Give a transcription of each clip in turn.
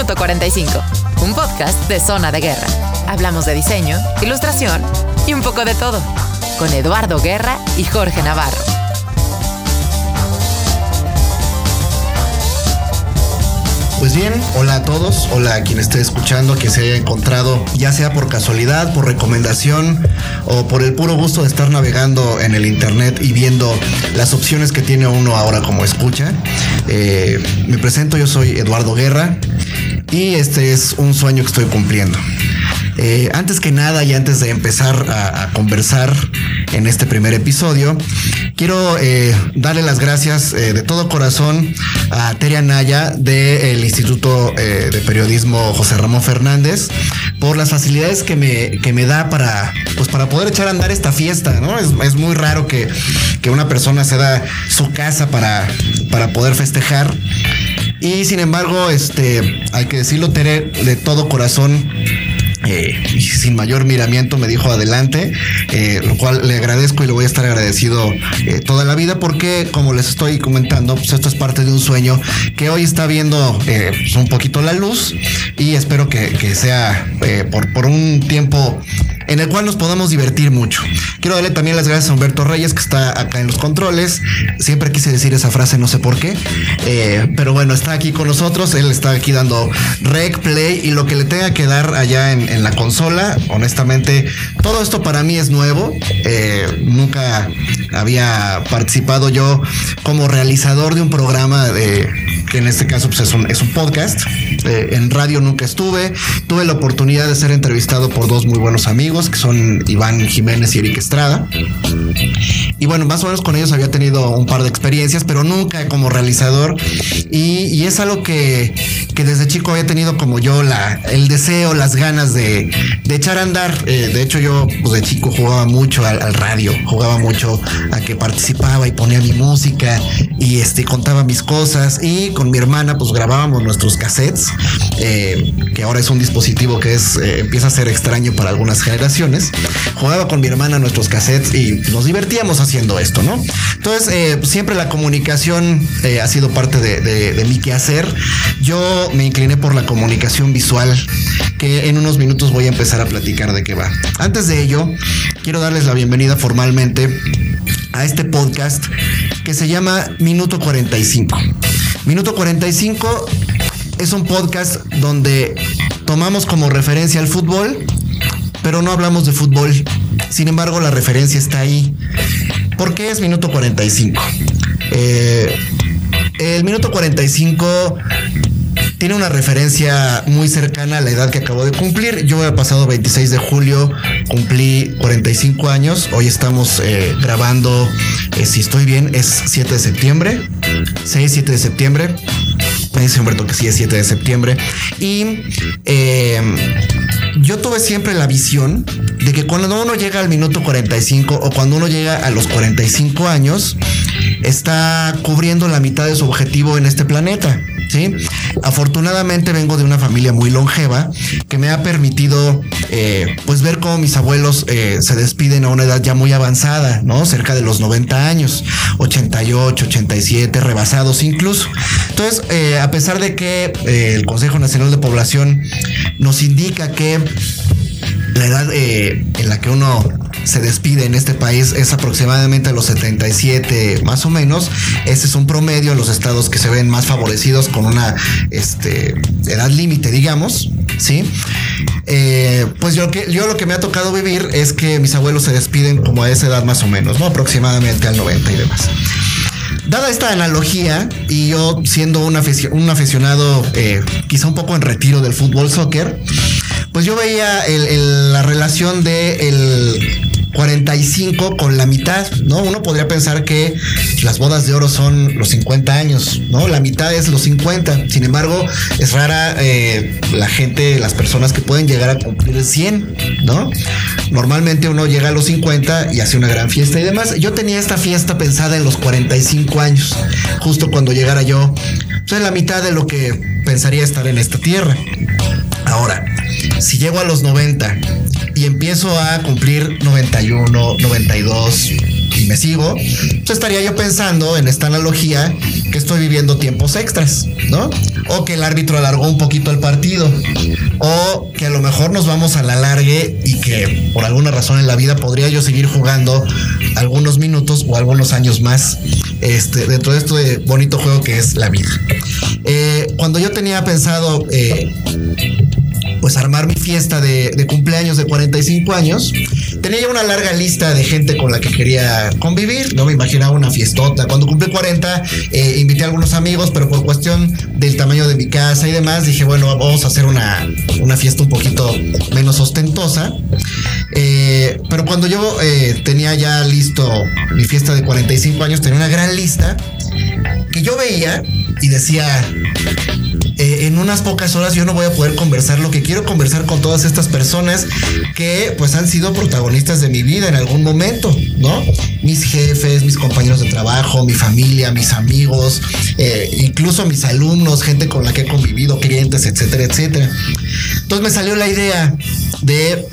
Minuto 45, un podcast de Zona de Guerra. Hablamos de diseño, ilustración y un poco de todo, con Eduardo Guerra y Jorge Navarro. Pues bien, hola a todos, hola a quien esté escuchando, que se haya encontrado, ya sea por casualidad, por recomendación o por el puro gusto de estar navegando en el internet y viendo las opciones que tiene uno ahora como escucha. Eh, me presento, yo soy Eduardo Guerra y este es un sueño que estoy cumpliendo. Eh, antes que nada y antes de empezar a, conversar en este primer episodio, quiero eh, darle las gracias eh, de todo corazón a Teria Naya del Instituto de Periodismo José Ramón Fernández por las facilidades que me, que me da para, pues para poder echar a andar esta fiesta, ¿no? Es, muy raro que, que, una persona se da su casa para, para poder festejar. Y sin embargo, este, hay que decirlo, Tere, de todo corazón, eh, y sin mayor miramiento me dijo adelante, eh, lo cual le agradezco y le voy a estar agradecido eh, toda la vida porque como les estoy comentando, pues esto es parte de un sueño que hoy está viendo pues un poquito la luz y espero que, que sea por, por un tiempo en el cual nos podamos divertir mucho. Quiero darle también las gracias a Humberto Reyes, que está acá en los controles. Siempre quise decir esa frase, no sé por qué. Eh, pero bueno, está aquí con nosotros. Él está aquí dando rec, play y lo que le tenga que dar allá en, la consola. Honestamente, todo esto para mí es nuevo. Eh, nunca había participado yo como realizador de un programa de que en este caso pues, es, un, es un podcast. Eh, en radio nunca estuve. Tuve la oportunidad de ser entrevistado por dos muy buenos amigos, que son Iván Jiménez y Eric Estrada. Y bueno, más o menos con ellos había tenido un par de experiencias, pero nunca como realizador. Y, es algo que, que, desde chico había tenido como yo la, el deseo, las ganas de, de echar a andar. Eh, de hecho, yo pues, de chico jugaba mucho al, radio, jugaba mucho a que participaba y ponía mi música y este, contaba mis cosas. Con mi hermana, pues grabábamos nuestros cassettes, eh, que ahora es un dispositivo que es, eh, empieza a ser extraño para algunas generaciones. Jugaba con mi hermana nuestros cassettes y nos divertíamos haciendo esto, ¿no? Entonces, eh, siempre la comunicación ha sido parte de, de mi quehacer. Yo me incliné por la comunicación visual, que en unos minutos voy a empezar a platicar de qué va. Antes de ello, quiero darles la bienvenida formalmente a este podcast que se llama Minuto 45. Minuto 45 es un podcast donde tomamos como referencia al fútbol, pero no hablamos de fútbol. Sin embargo, la referencia está ahí. ¿Por qué es minuto 45? Eh, el minuto 45 tiene una referencia muy cercana a la edad que acabo de cumplir. Yo he pasado 26 de julio, cumplí 45 años. Hoy estamos eh, grabando, eh, si estoy bien, es 7 de septiembre. 6, 7 de septiembre. Me dice Humberto que sí es 7 de septiembre. Y eh, yo tuve siempre la visión de que cuando uno llega al minuto 45 o cuando uno llega a los 45 años, está cubriendo la mitad de su objetivo en este planeta. ¿Sí? Afortunadamente vengo de una familia muy longeva que me ha permitido eh, pues ver cómo mis abuelos eh, se despiden a una edad ya muy avanzada, ¿no? Cerca de los 90 años, 88, 87, rebasados incluso. Entonces, eh, a pesar de que el Consejo Nacional de Población nos indica que la edad en la que uno se despide en este país es aproximadamente a los 77 más o menos. Este es un promedio en los estados que se ven más favorecidos con una este, edad límite, digamos, ¿sí? Eh, pues yo, yo lo que me ha tocado vivir es que mis abuelos se despiden como a esa edad más o menos, ¿no? Aproximadamente al 90 y demás. Dada esta analogía, y yo siendo un, aficionado eh, quizá un poco en retiro del fútbol soccer, pues yo veía la relación de el 45 con la mitad, ¿no? Uno podría pensar que las bodas de oro son los 50 años, ¿no? La mitad es los 50. Sin embargo, es rara eh, la gente, las personas que pueden llegar a cumplir 100, ¿no? Normalmente uno llega a los 50 y hace una gran fiesta y demás. Yo tenía esta fiesta pensada en los 45 años, justo cuando llegara yo, pues la mitad de lo que pensaría estar en esta tierra. Ahora, si llego a los 90 y empiezo a cumplir 91, 92, y me sigo, pues estaría yo pensando en esta analogía que estoy viviendo tiempos extras, ¿no? O que el árbitro alargó un poquito el partido, o que a lo mejor nos vamos a la largue y que por alguna razón en la vida podría yo seguir jugando algunos minutos o algunos años más este, dentro de este bonito juego que es la vida. Eh, cuando yo tenía pensado eh, pues armar mi fiesta de, cumpleaños de 45 años, tenía ya una larga lista de gente con la que quería convivir, no me imaginaba una fiestota. Cuando cumplí 40, eh, invité a algunos amigos, pero por cuestión del tamaño de mi casa y demás, dije, bueno, vamos a hacer una, una fiesta un poquito menos ostentosa. Eh, pero cuando yo eh, tenía ya listo mi fiesta de 45 años, tenía una gran lista que yo veía y decía, eh, en unas pocas horas yo no voy a poder conversar lo que quiero conversar con todas estas personas que pues han sido protagonistas de mi vida en algún momento, ¿no? Mis jefes, mis compañeros de trabajo, mi familia, mis amigos, eh, incluso mis alumnos, gente con la que he convivido, clientes, etcétera, etcétera. Entonces me salió la idea de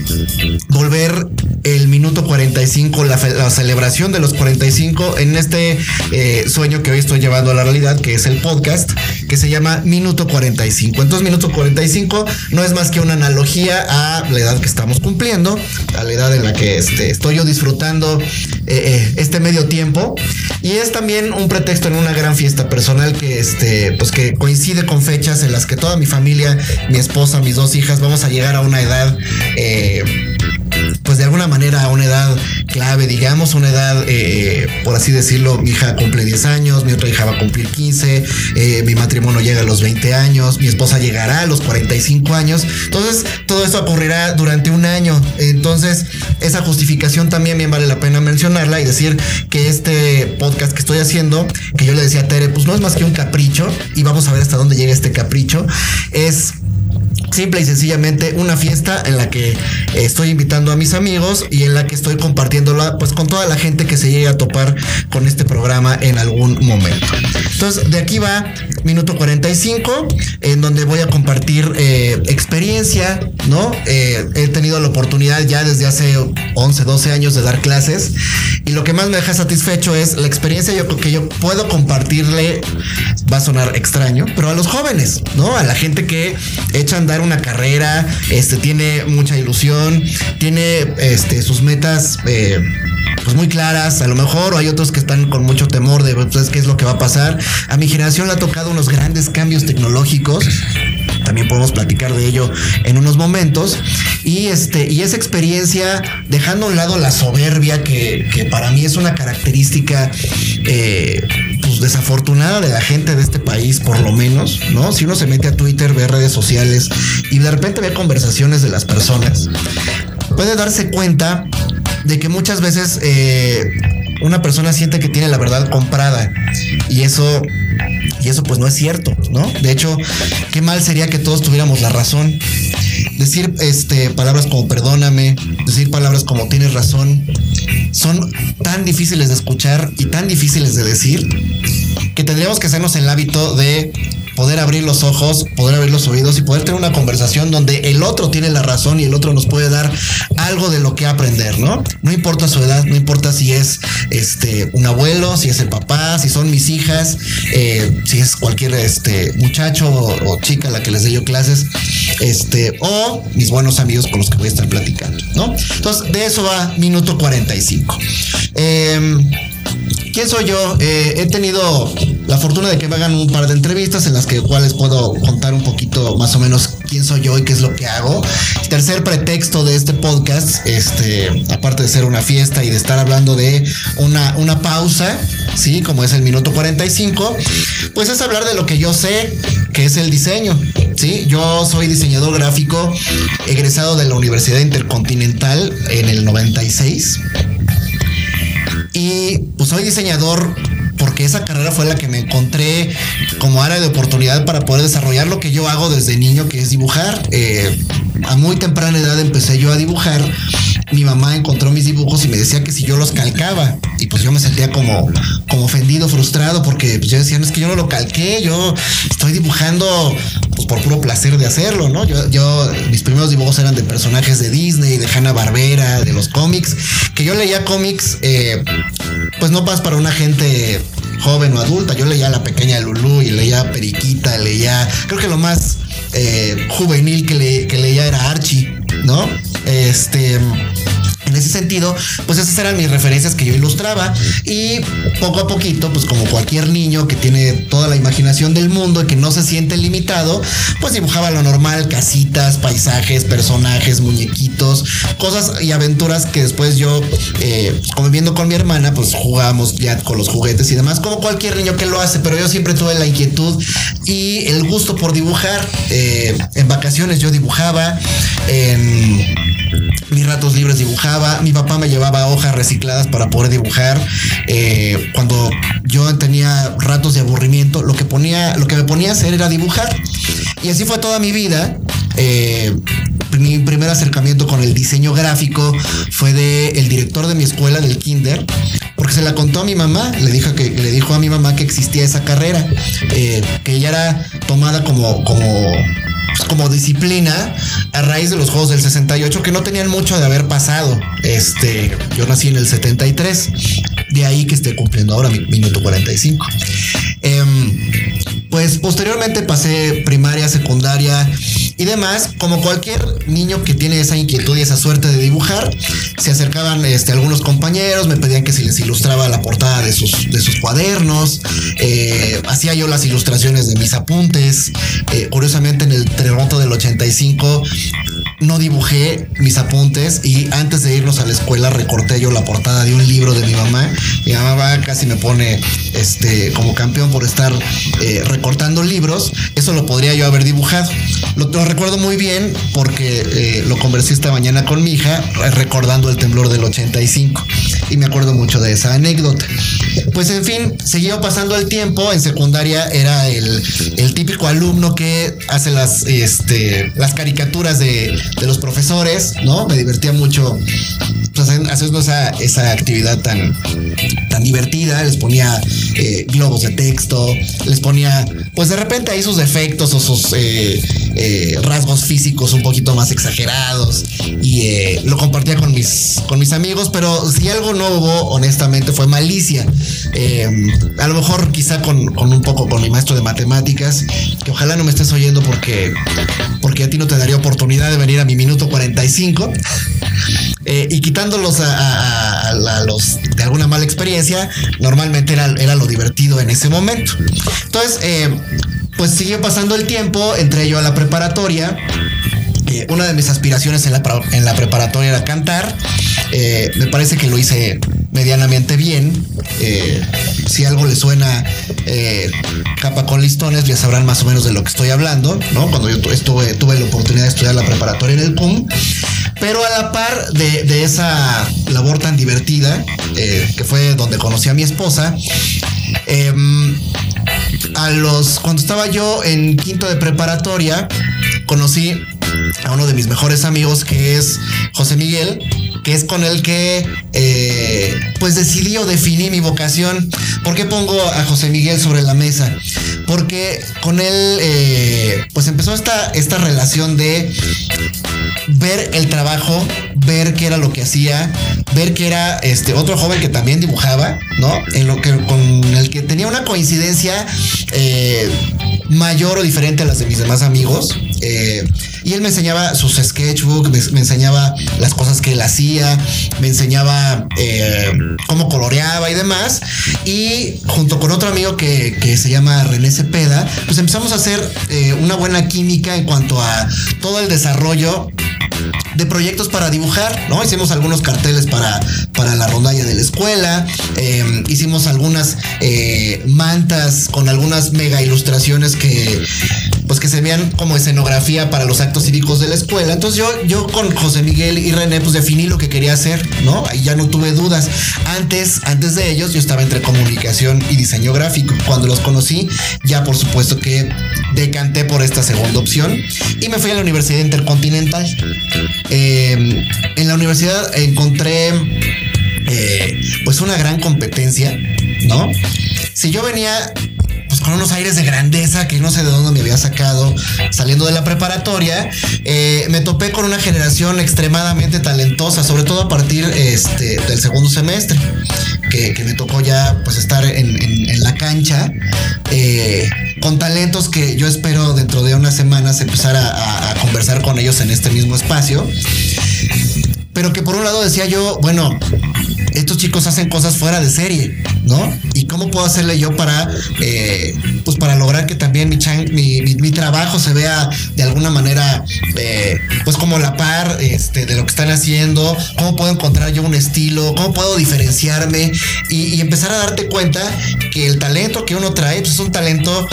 volver el minuto 45, la, la celebración de los 45 en este eh, sueño que hoy estoy llevando a la realidad, que es el podcast, que se llama Minuto 45. Entonces, Minuto 45 no es más que una analogía a la edad que estamos cumpliendo, a la edad en la que este, estoy yo disfrutando eh, eh, este medio tiempo. Y es también un pretexto en una gran fiesta personal que, este, pues que coincide con fechas en las que toda mi familia, mi esposa, mis dos hijas, vamos a llegar a una edad eh, pues de alguna manera a una edad clave, digamos, una edad, eh, por así decirlo, mi hija cumple 10 años, mi otra hija va a cumplir 15, eh, mi matrimonio llega a los 20 años, mi esposa llegará a los 45 años, entonces todo esto ocurrirá durante un año, entonces esa justificación también bien vale la pena mencionarla y decir que este podcast que estoy haciendo, que yo le decía a Tere, pues no es más que un capricho y vamos a ver hasta dónde llega este capricho, es simple y sencillamente una fiesta en la que estoy invitando a mis amigos y en la que estoy compartiéndola pues con toda la gente que se llegue a topar con este programa en algún momento. Entonces de aquí va minuto 45 en donde voy a compartir eh, experiencia, ¿no? Eh, he tenido la oportunidad ya desde hace 11, 12 años de dar clases y lo que más me deja satisfecho es la experiencia yo, que yo puedo compartirle, va a sonar extraño, pero a los jóvenes, ¿no? A la gente que echa a andar una carrera, este, tiene mucha ilusión, tiene este, sus metas. Eh, pues muy claras, a lo mejor, o hay otros que están con mucho temor de pues, qué es lo que va a pasar. A mi generación le ha tocado unos grandes cambios tecnológicos también podemos platicar de ello en unos momentos. Y, este, y esa experiencia, dejando a un lado la soberbia, que, para mí es una característica eh, pues desafortunada de la gente de este país, por lo menos, ¿no? Si uno se mete a Twitter, ve redes sociales y de repente ve conversaciones de las personas, puede darse cuenta de que muchas veces eh, una persona siente que tiene la verdad comprada y eso y eso pues no es cierto, ¿no? De hecho, qué mal sería que todos tuviéramos la razón. Decir este, palabras como perdóname, decir palabras como tienes razón, son tan difíciles de escuchar y tan difíciles de decir que tendríamos que hacernos el hábito de poder abrir los ojos, poder abrir los oídos y poder tener una conversación donde el otro tiene la razón y el otro nos puede dar algo de lo que aprender, ¿no? No importa su edad, no importa si es este un abuelo, si es el papá, si son mis hijas, eh, si es cualquier este muchacho o, chica a la que les dé yo clases, este, o mis buenos amigos con los que voy a estar platicando, ¿no? Entonces, de eso va minuto 45. Eh, em, ¿Quién soy yo? Eh, he tenido la fortuna de que me hagan un par de entrevistas en las que cuales puedo contar un poquito más o menos quién soy yo y qué es lo que hago. Tercer pretexto de este podcast, este, aparte de ser una fiesta y de estar hablando de una, una pausa, sí, como es el minuto 45, pues es hablar de lo que yo sé, que es el diseño. Sí, yo soy diseñador gráfico egresado de la Universidad Intercontinental en el 96. Y pues soy diseñador porque esa carrera fue la que me encontré como área de oportunidad para poder desarrollar lo que yo hago desde niño, que es dibujar. Eh, a muy temprana edad empecé yo a dibujar. Mi mamá encontró mis dibujos y me decía que si yo los calcaba. Y pues yo me sentía como, como ofendido, frustrado, porque pues yo decía, no es que yo no lo calqué, yo estoy dibujando por puro placer de hacerlo, ¿no? Yo, mis primeros dibujos eran de personajes de Disney, de Hanna Barbera, de los cómics, que yo leía cómics, eh, pues no pasa para una gente joven o adulta. Yo leía La Pequeña Lulú y leía Periquita, leía, creo que lo más eh, juvenil que, que leía era Archie, ¿no? Este en ese sentido, pues esas eran mis referencias que yo ilustraba y poco a poquito, pues como cualquier niño que tiene toda la imaginación del mundo y que no se siente limitado, pues dibujaba lo normal, casitas, paisajes, personajes, muñequitos, cosas y aventuras que después yo, eh, conviviendo con mi hermana, pues jugábamos ya con los juguetes y demás, como cualquier niño que lo hace, pero yo siempre tuve la inquietud y el gusto por dibujar. Eh, en vacaciones yo dibujaba, en mis ratos libres dibujaba, mi papá me llevaba hojas recicladas para poder dibujar. Eh, cuando yo tenía ratos de aburrimiento, lo que ponía, lo que me ponía a hacer era dibujar. Y así fue toda mi vida. Eh, mi primer acercamiento con el diseño gráfico fue de el director de mi escuela del kinder porque se la contó a mi mamá le dijo que le dijo a mi mamá que existía esa carrera eh, que ella era tomada como como como disciplina a raíz de los juegos del 68 que no tenían mucho de haber pasado. Este, yo nací en el 73, de ahí que esté cumpliendo ahora mi minuto 45. Em, pues posteriormente pasé primaria, secundaria y demás, como cualquier niño que tiene esa inquietud y esa suerte de dibujar, se acercaban este, algunos compañeros, me pedían que si les ilustraba la portada de sus, de sus cuadernos, eh, hacía yo las ilustraciones de mis apuntes, eh, curiosamente en el terremoto del 85 no dibujé mis apuntes y antes de irnos a la escuela recorté yo la portada de un libro de mi mamá. Mi mamá casi me pone este como campeón por estar eh, recortando libros. Eso lo podría yo haber dibujado. Lo, recuerdo muy bien porque eh, lo conversé esta mañana con mi hija recordando el temblor del 85 y me acuerdo mucho de esa anécdota. Pues en fin, siguió pasando el tiempo. En secundaria era el, el típico alumno que hace las, este, las caricaturas de, de los profesores, ¿no? Me divertía mucho pues, haciendo esa, esa actividad tan, tan divertida. Les ponía eh, globos de texto, les ponía, pues de repente ahí sus defectos o sus eh, eh, rasgos físicos un poquito más exagerados y lo compartía con mis, con mis amigos, pero si algo no hubo, honestamente, fue malicia. a lo mejor quizá con, con, un poco con mi maestro de matemáticas, que ojalá no me estés oyendo porque, porque a ti no te daría oportunidad de venir a mi minuto 45. y quitándolos a, los de alguna mala experiencia, normalmente era, era lo divertido en ese momento. Entonces, eh, pues siguió pasando el tiempo, entré yo a la preparatoria. Eh, una de mis aspiraciones en la, en la preparatoria era cantar. Eh, me parece que lo hice medianamente bien. Si algo le suena capa con listones, ya sabrán más o menos de lo que estoy hablando, ¿no? Cuando yo estuve, tuve la oportunidad de estudiar la preparatoria en el PUM. Pero a la par de, esa labor tan divertida, que fue donde conocí a mi esposa, Em, a los, cuando estaba yo en quinto de preparatoria, conocí a uno de mis mejores amigos que es José Miguel, que es con el que eh, pues decidí o definí mi vocación. ¿Por qué pongo a José Miguel sobre la mesa? Porque con él eh, pues empezó esta, esta relación de ver el trabajo, ver qué era lo que hacía, ver que era este otro joven que también dibujaba, ¿no? En lo que con el que tenía una coincidencia eh, mayor o diferente a las de mis demás amigos. Y él me enseñaba sus sketchbooks, me, enseñaba las cosas que él hacía, me enseñaba eh, cómo coloreaba y demás. Y junto con otro amigo que, que se llama René Cepeda, pues empezamos a hacer una buena química en cuanto a todo el desarrollo de proyectos para dibujar, ¿no? Hicimos algunos carteles para, para la rondalla de la escuela, em, hicimos algunas eh, mantas con algunas mega ilustraciones que, pues que se vean como escenografía para los actos cívicos de la escuela. Entonces yo, yo con José Miguel y René, pues definí lo que quería hacer, ¿no? Ahí ya no tuve dudas. Antes, antes de ellos, yo estaba entre comunicación y diseño gráfico. Cuando los conocí, ya por supuesto que decanté por esta segunda opción y me fui a la Universidad Intercontinental. Em, en la universidad encontré eh, pues una gran competencia, ¿no? Si yo venía con unos aires de grandeza que no sé de dónde me había sacado saliendo de la preparatoria, eh, me topé con una generación extremadamente talentosa, sobre todo a partir este, del segundo semestre, que, me tocó ya pues estar en, la cancha. Eh, con talentos que yo espero dentro de unas semanas empezar a conversar con ellos en este mismo espacio pero que por un lado decía yo, bueno, estos chicos hacen cosas fuera de serie, ¿no? ¿Y cómo puedo hacerle yo para, eh, pues para lograr que también mi, mi, trabajo se vea de alguna manera, eh, pues como la par este, de lo que están haciendo? ¿Cómo puedo encontrar yo un estilo? ¿Cómo puedo diferenciarme? Y, empezar a darte cuenta que el talento que uno trae pues es un talento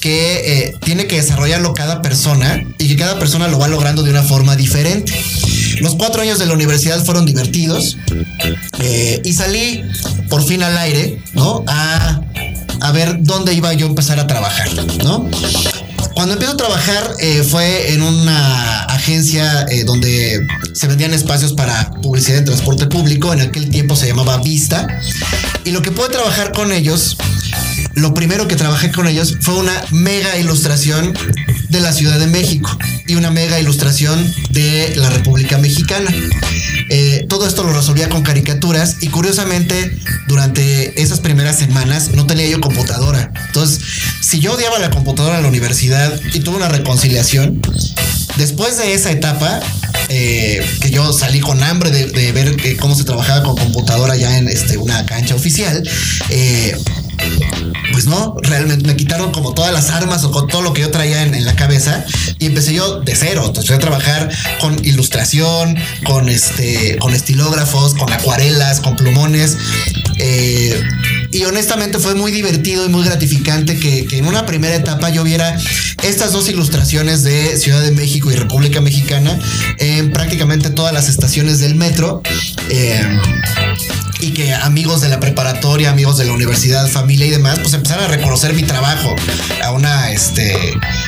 que eh, tiene que desarrollarlo cada persona y que cada persona lo va logrando de una forma diferente. Los cuatro años de la universidad fueron divertidos y salí por fin al aire, ¿no? A, a ver dónde iba yo a empezar a trabajar, ¿no? Cuando empiezo a trabajar eh, fue en una agencia eh, donde se vendían espacios para publicidad en transporte público. En aquel tiempo se llamaba Vista. Y lo que pude trabajar con ellos, lo primero que trabajé con ellos fue una mega ilustración de la Ciudad de México y una mega ilustración de la República Mexicana. Eh, todo esto lo resolvía con caricaturas y curiosamente durante esas primeras semanas no tenía yo computadora. Entonces, si yo odiaba la computadora en la universidad y tuve una reconciliación, después de esa etapa, eh, que yo salí con hambre de, ver eh, cómo se trabajaba con computadora ya en este, una cancha oficial, pues no, realmente me quitaron como todas las armas o con todo lo que yo traía en, la cabeza y empecé yo de cero. Entonces a trabajar con ilustración, con este, con estilógrafos, con acuarelas, con plumones. Eh, y honestamente fue muy divertido y muy gratificante que, en una primera etapa yo viera estas dos ilustraciones de Ciudad de México y República Mexicana en prácticamente todas las estaciones del metro. Eh, y que amigos de la preparatoria, amigos de la universidad, familia y demás, pues empezaron a reconocer mi trabajo a una, este,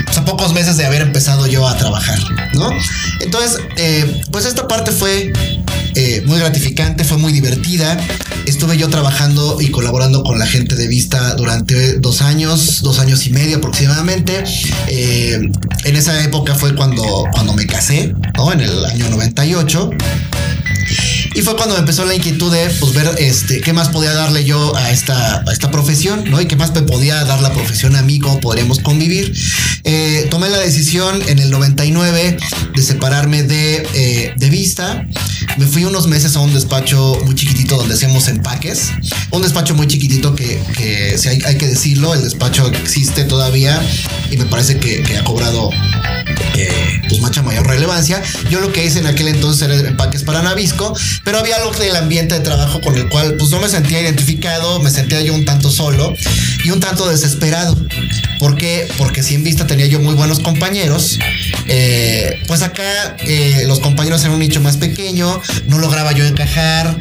pues a pocos meses de haber empezado yo a trabajar, ¿no? Entonces, eh, pues esta parte fue eh, muy gratificante, fue muy divertida. Estuve yo trabajando y colaborando con la gente de Vista durante dos años, dos años y medio aproximadamente. Eh, en esa época fue cuando, cuando me casé, ¿no? En el año 98. Y fue cuando me empezó la inquietud de pues, ver este, qué más podía darle yo a esta, esta profesión, ¿no? Y qué más me podía dar la profesión a mí, cómo podríamos convivir. Eh, tomé la decisión en el 99 de separarme de, eh, de vista. Me fui unos meses a un despacho muy chiquitito donde hacemos empaques. Un despacho muy chiquitito que, que si hay, hay, que decirlo, el despacho existe todavía y me parece que, que ha cobrado eh, pues mucha mayor relevancia. Yo lo que hice en aquel entonces era empaques para Navisco, pero había algo del ambiente de trabajo con el cual pues no me sentía identificado, me sentía yo un tanto solo y un tanto desesperado. ¿Por qué? Porque si en vista tenía yo muy buenos compañeros, eh, pues acá eh, los compañeros eran un nicho más pequeño, no lograba yo encajar,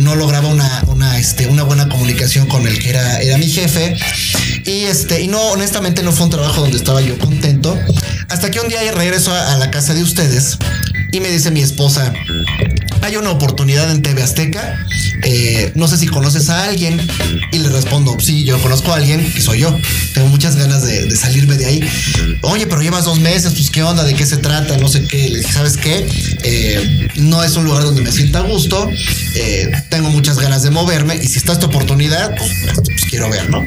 no lograba una, una, este, una buena comunicación con el que era, era mi jefe y este, y no, honestamente no fue un trabajo donde estaba yo contento. Hasta que un día regreso a, la casa de ustedes y me dice mi esposa, hay una oportunidad en TV Azteca, eh, no sé si conoces a alguien. Y le respondo, sí, yo conozco a alguien, que soy yo. Tengo muchas ganas de, salirme de ahí. Oye, pero llevas dos meses, pues qué onda, de qué se trata, no sé qué. ¿sabes qué? Eh, no es un lugar donde me sienta a gusto, eh, tengo muchas ganas de moverme y si está esta oportunidad, pues, pues quiero ver, ¿no?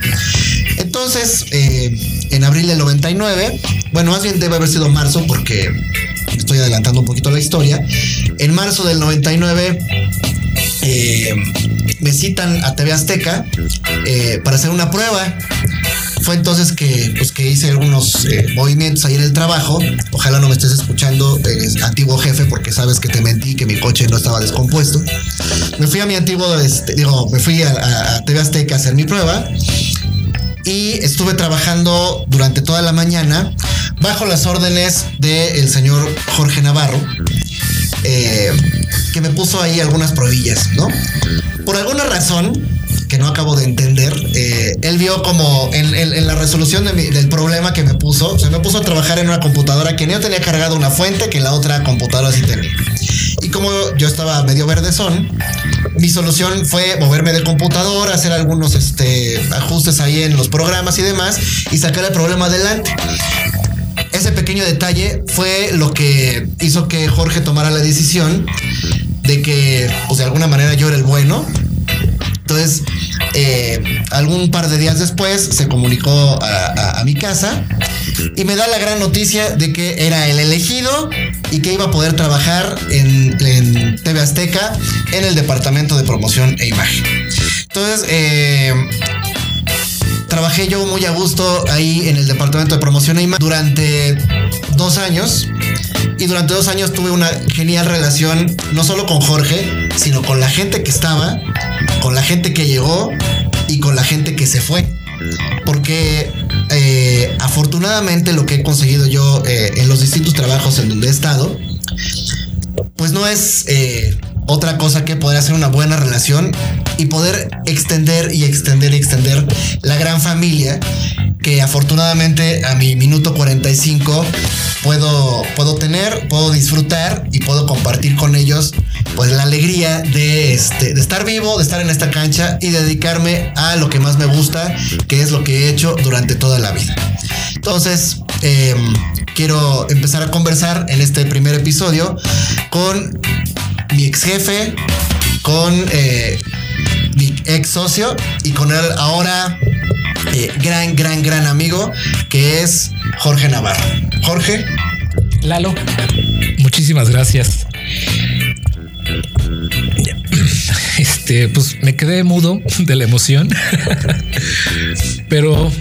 Entonces, en abril del 99, bueno, más bien debe haber sido marzo porque estoy adelantando un poquito la historia. En marzo del 99 eh, me citan a TV Azteca eh, para hacer una prueba. Fue entonces que, pues, que hice algunos eh, movimientos ahí en el trabajo. Ojalá no me estés escuchando, antiguo jefe, porque sabes que te mentí, que mi coche no estaba descompuesto. Me fui a mi antiguo, este, digo, me fui a, a TV Azteca a hacer mi prueba y estuve trabajando durante toda la mañana bajo las órdenes del señor Jorge Navarro, eh, que me puso ahí algunas probillas, ¿no? Por alguna razón que no acabo de entender, eh, él vio como en, la resolución del problema que me puso, se me puso a trabajar en una computadora que no tenía cargado una fuente que la otra computadora sí tenía y como yo estaba medio verde son, mi solución fue moverme de computadora, hacer algunos este, ajustes ahí en los programas y demás y sacar el problema adelante. Ese pequeño detalle fue lo que hizo que Jorge tomara la decisión de que, pues de alguna manera yo era el bueno. Entonces, eh, algún par de días después se comunicó a, mi casa y me da la gran noticia de que era el elegido y que iba a poder trabajar en, TV Azteca en el departamento de promoción e imagen. Entonces, eh, trabajé yo muy a gusto ahí en el departamento de promoción e imagen durante dos años. Y durante dos años tuve una genial relación, no solo con Jorge, sino con la gente que estaba, con la gente que llegó y con la gente que se fue. Porque eh, afortunadamente lo que he conseguido yo eh, en los distintos trabajos en donde he estado, pues no es eh, otra cosa que poder hacer una buena relación y poder extender y extender y extender la gran familia que afortunadamente a mi minuto 45 puedo, puedo tener, puedo disfrutar y puedo compartir con ellos pues la alegría de, este, de estar vivo, de estar en esta cancha y dedicarme a lo que más me gusta, que es lo que he hecho durante toda la vida. Entonces, em, quiero empezar a conversar en este primer episodio con mi ex jefe, con eh, mi ex socio y con él ahora eh, gran, gran, gran amigo que es Jorge Navarro. Jorge. Lalo, muchísimas gracias. Este, pues me quedé mudo de la emoción, pero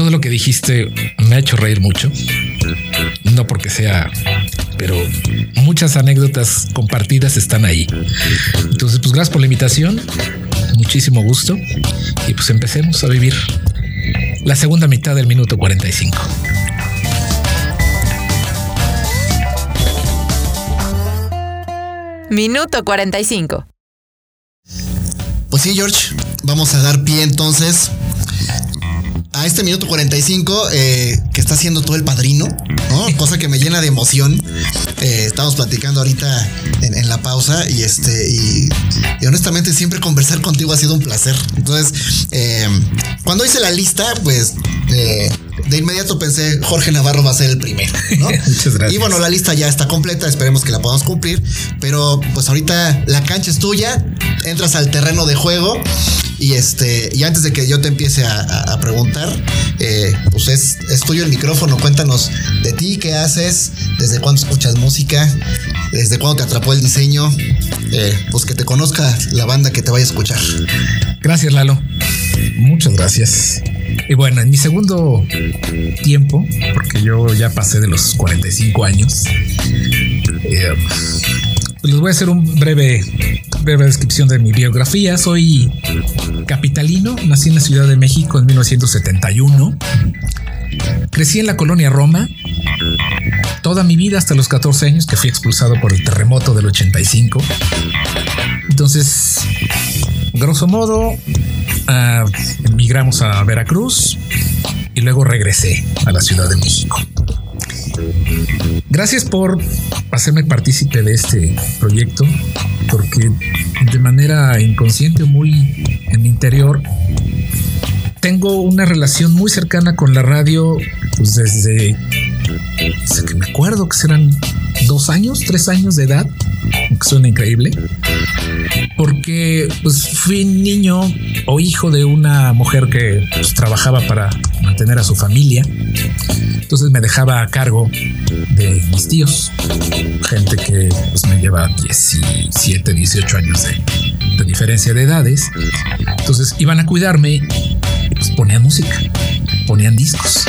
todo lo que dijiste me ha hecho reír mucho. No porque sea, pero muchas anécdotas compartidas están ahí. Entonces, pues gracias por la invitación. Muchísimo gusto. Y pues empecemos a vivir la segunda mitad del minuto 45. Minuto 45. Pues sí, George, vamos a dar pie entonces a este minuto 45 eh, que está haciendo todo el padrino, cosa que me llena de emoción. Eh, estamos platicando ahorita en, la pausa y este honestamente siempre conversar contigo ha sido un placer. Entonces, eh, cuando hice la lista, pues de inmediato pensé Jorge Navarro va a ser el primero. Muchas gracias. Y bueno, la lista ya está completa, esperemos que la podamos cumplir, pero pues ahorita la cancha es tuya, entras al terreno de juego y este, y antes de que yo te empiece a, preguntar, eh, pues es, tuyo el micrófono. Cuéntanos de ti, qué haces, desde cuándo escuchas música, desde cuándo te atrapó el diseño. Eh, pues que te conozca la banda que te vaya a escuchar. Gracias, Lalo. Muchas gracias. Y bueno, en mi segundo tiempo, porque yo ya pasé de los 45 años, eh, pues les voy a hacer un breve breve descripción de mi biografía. Soy capitalino, nací en la Ciudad de México en 1971. Crecí en la colonia Roma toda mi vida hasta los 14 años que fui expulsado por el terremoto del 85. Entonces, grosso modo, uh, emigramos a Veracruz y luego regresé a la Ciudad de México. Gracias por hacerme partícipe de este proyecto, porque de manera inconsciente, muy en mi interior, tengo una relación muy cercana con la radio, pues desde, desde que me acuerdo que serán dos años, tres años de edad, suena increíble, porque pues fui niño o hijo de una mujer que pues, trabajaba para mantener a su familia, entonces me dejaba a cargo de mis tíos, gente que pues, me lleva 17, 18 años de, de diferencia de edades, entonces iban a cuidarme pues ponían música, ponían discos.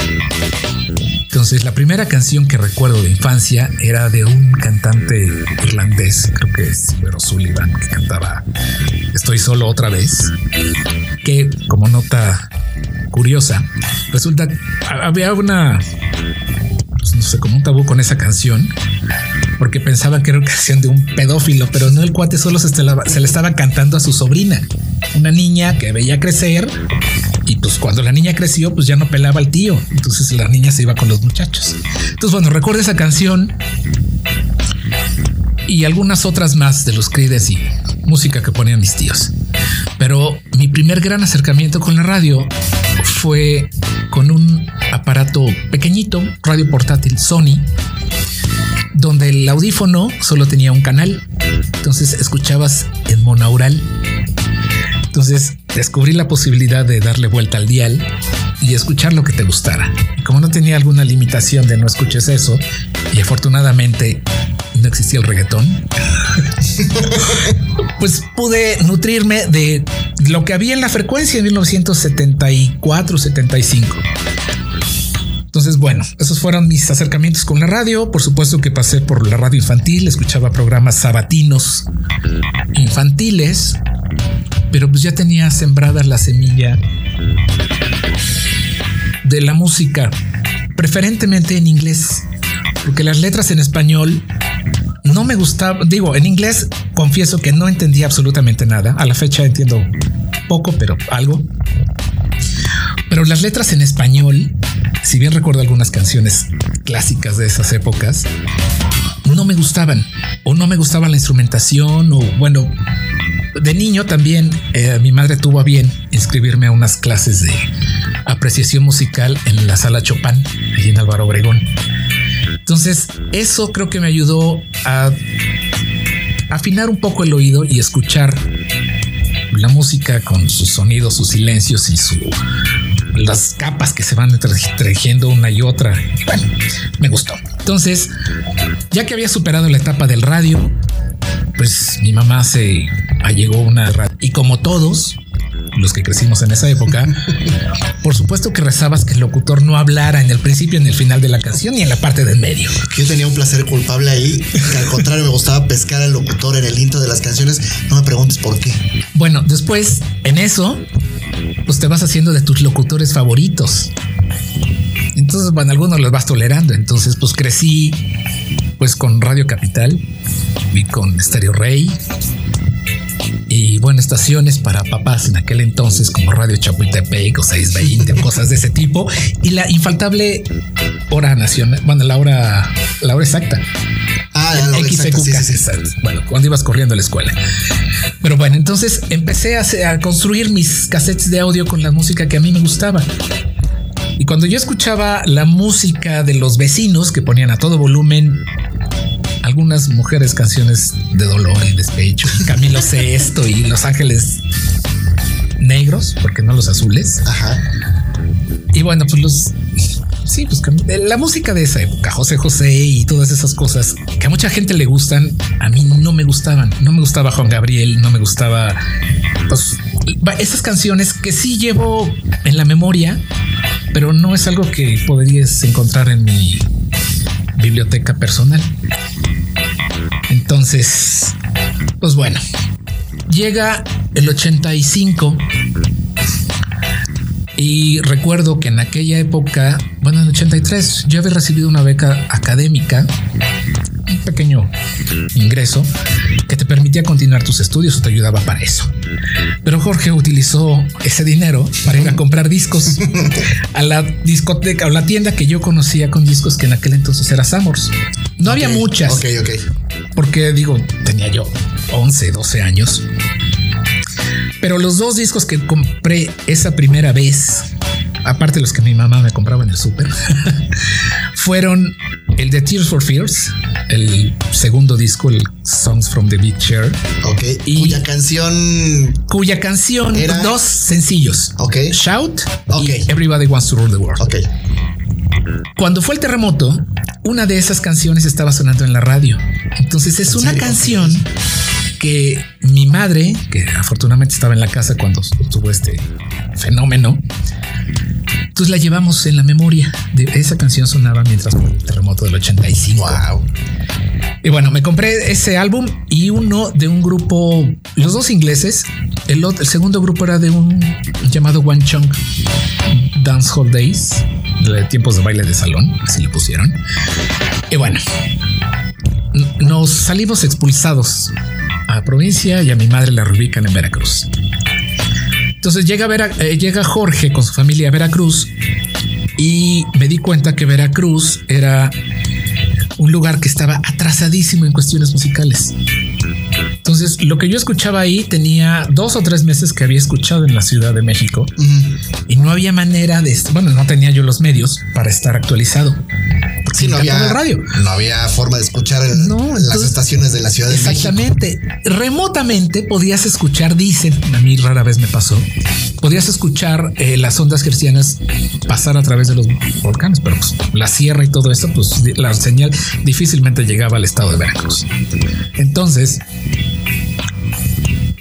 Entonces, la primera canción que recuerdo de infancia era de un cantante irlandés, creo que es Silver Sullivan, que cantaba Estoy solo otra vez, que como nota curiosa, resulta había una pues, no sé, como un tabú con esa canción, porque pensaba que era una canción de un pedófilo, pero no el cuate solo se, le estaba cantando a su sobrina, una niña que veía crecer y pues cuando la niña creció, pues ya no pelaba al tío. Entonces la niña se iba con los muchachos. Entonces, bueno, recuerdo esa canción. y algunas otras más de los Creedence y música que ponían mis tíos. Pero mi primer gran acercamiento con la radio fue con un aparato pequeñito, radio portátil Sony, donde el audífono solo tenía un canal. Entonces escuchabas en monaural. Entonces descubrí la posibilidad de darle vuelta al dial y escuchar lo que te gustara. como no tenía alguna limitación de no escuches eso, y afortunadamente no existía el reggaetón, pues pude nutrirme de lo que había en la frecuencia en 1974, 75. Entonces, bueno, esos fueron mis acercamientos con la radio. Por supuesto que pasé por la radio infantil, escuchaba programas sabatinos infantiles, pero pues ya tenía sembrada la semilla de la música, preferentemente en inglés, porque las letras en español no me gustaba, digo, en inglés confieso que no entendía absolutamente nada. A la fecha entiendo poco, pero algo. Pero las letras en español, si bien recuerdo algunas canciones clásicas de esas épocas, no me gustaban o no me gustaba la instrumentación o bueno, de niño también eh, mi madre tuvo a bien inscribirme a unas clases de apreciación musical en la sala Chopin, allí en Álvaro Obregón. Entonces, eso creo que me ayudó a afinar un poco el oído y escuchar la música con sus sonidos, sus silencios y su las capas que se van tejiendo una y otra. Bueno, me gustó. Entonces, ya que había superado la etapa del radio, pues mi mamá se allegó una radio y como todos, los que crecimos en esa época, por supuesto que rezabas que el locutor no hablara en el principio, en el final de la canción y en la parte del medio. Yo tenía un placer culpable ahí, que al contrario me gustaba pescar al locutor en el intro de las canciones. No me preguntes por qué. Bueno, después en eso, pues te vas haciendo de tus locutores favoritos. Entonces, bueno, algunos los vas tolerando. Entonces, pues crecí pues con Radio Capital y con Stereo Rey y bueno, estaciones para papás en aquel entonces como Radio Chapultepec o 620 cosas de ese tipo y la infaltable hora nacional, bueno, la hora, la hora exacta. Ah, la Bueno, cuando ibas corriendo a la escuela. Pero bueno, entonces empecé a, a construir mis cassettes de audio con la música que a mí me gustaba. Y cuando yo escuchaba la música de los vecinos que ponían a todo volumen algunas mujeres canciones de dolor y despecho. Camilo sé esto y Los Ángeles negros, porque no los azules. Ajá. Y bueno, pues los sí, pues la música de esa época, José José y todas esas cosas que a mucha gente le gustan, a mí no me gustaban. No me gustaba Juan Gabriel, no me gustaba pues esas canciones que sí llevo en la memoria, pero no es algo que podrías encontrar en mi biblioteca personal. Entonces, pues bueno, llega el 85 y recuerdo que en aquella época, bueno, en el 83, yo había recibido una beca académica, un pequeño ingreso que te permitía continuar tus estudios o te ayudaba para eso. Pero Jorge utilizó ese dinero para ir a comprar discos a la discoteca o la tienda que yo conocía con discos que en aquel entonces era Samors. No había muchas. Ok, ok porque digo, tenía yo 11, 12 años. Pero los dos discos que compré esa primera vez, aparte de los que mi mamá me compraba en el súper, fueron el de Tears for Fears, el segundo disco, el Songs from the Big Chair. Ok. Y cuya canción. Cuya canción, era... dos sencillos. Ok. Shout y Everybody Wants to Rule the World. Ok. Cuando fue el terremoto, una de esas canciones estaba sonando en la radio. Entonces es una canción que mi madre, que afortunadamente estaba en la casa cuando tuvo este fenómeno, entonces la llevamos en la memoria. De esa canción sonaba mientras el terremoto del 85. Wow. Y bueno, me compré ese álbum y uno de un grupo, los dos ingleses. El, el segundo grupo era de un llamado One Chunk Dance Hall Days de tiempos de baile de salón, así le pusieron. Y bueno, nos salimos expulsados a provincia y a mi madre la reubican en Veracruz. Entonces llega, eh, llega Jorge con su familia a Veracruz y me di cuenta que Veracruz era un lugar que estaba atrasadísimo en cuestiones musicales. Entonces, lo que yo escuchaba ahí tenía dos o tres meses que había escuchado en la Ciudad de México y no había manera de, bueno, no tenía yo los medios para estar actualizado. Sí, no había radio. No había forma de escuchar las estaciones de la Ciudad de México. Exactamente. Remotamente podías escuchar, dicen, a mí rara vez me pasó, podías escuchar eh, las ondas cristianas pasar a través de los volcanes, pero pues, la sierra y todo esto, pues la señal difícilmente llegaba al estado de Veracruz. Entonces,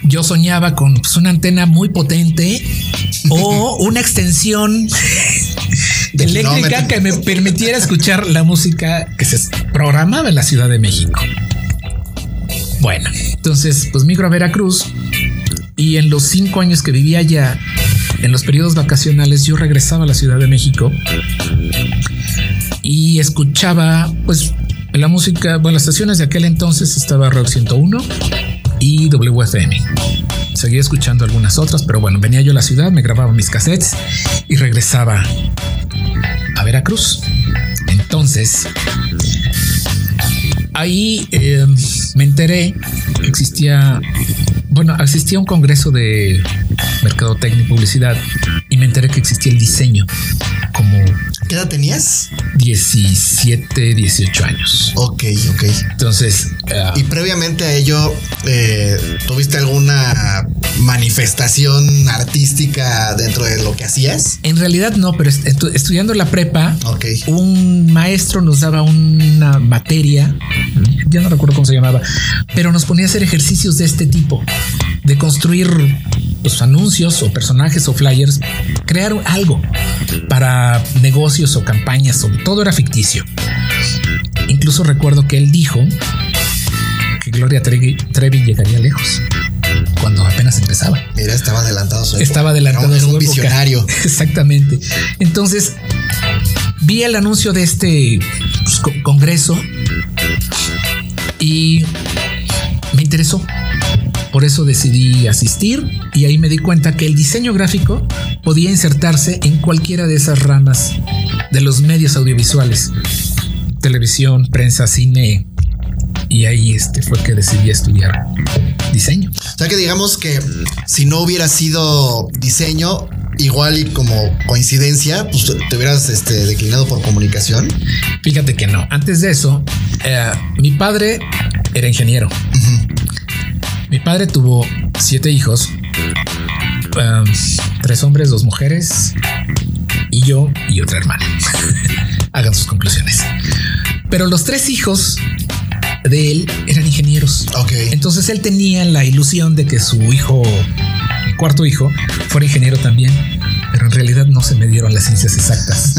yo soñaba con pues, una antena muy potente o una extensión eléctrica que me permitiera escuchar la música que se programaba en la Ciudad de México. Bueno, entonces pues migro a Veracruz y en los cinco años que vivía allá, en los periodos vacacionales, yo regresaba a la Ciudad de México y escuchaba pues la música, bueno, las estaciones de aquel entonces estaba Rock 101 y WFM. Seguía escuchando algunas otras, pero bueno, venía yo a la ciudad, me grababa mis cassettes y regresaba Veracruz. Entonces, ahí eh, me enteré que existía, bueno, existía un congreso de mercadotecnia y publicidad y me enteré que existía el diseño como ¿Qué edad tenías? 17, 18 años. Ok, ok. Entonces. Ah, y previamente a ello, eh, ¿tuviste alguna manifestación artística dentro de lo que hacías? En realidad no, pero estudiando la prepa, un maestro nos daba una materia, ya no recuerdo cómo se llamaba, pero nos ponía a hacer ejercicios de este tipo, de construir los anuncios o personajes o flyers, crear algo para negocios o campañas, o todo era ficticio. Incluso recuerdo que él dijo que Gloria Trevi, llegaría lejos cuando apenas empezaba. Mira, estaba adelantado. estaba adelantado. Era un visionario. Exactamente. Entonces vi el anuncio de este pues, congreso y me interesó. Por eso decidí asistir y ahí me di cuenta que el diseño gráfico podía insertarse en cualquiera de esas ramas de los medios audiovisuales, televisión, prensa, cine. Y ahí este fue que decidí estudiar diseño. O sea que digamos que si no hubiera sido diseño, igual y como coincidencia, pues te hubieras este, declinado por comunicación. Fíjate que no. Antes de eso, eh, mi padre era ingeniero. Mi padre tuvo siete hijos, um, tres hombres, dos mujeres y yo y otra hermana. Hagan sus conclusiones. Pero los tres hijos de él eran ingenieros. Ok. Entonces él tenía la ilusión de que su hijo, el cuarto hijo, fuera ingeniero también pero en realidad no se me dieron las ciencias exactas.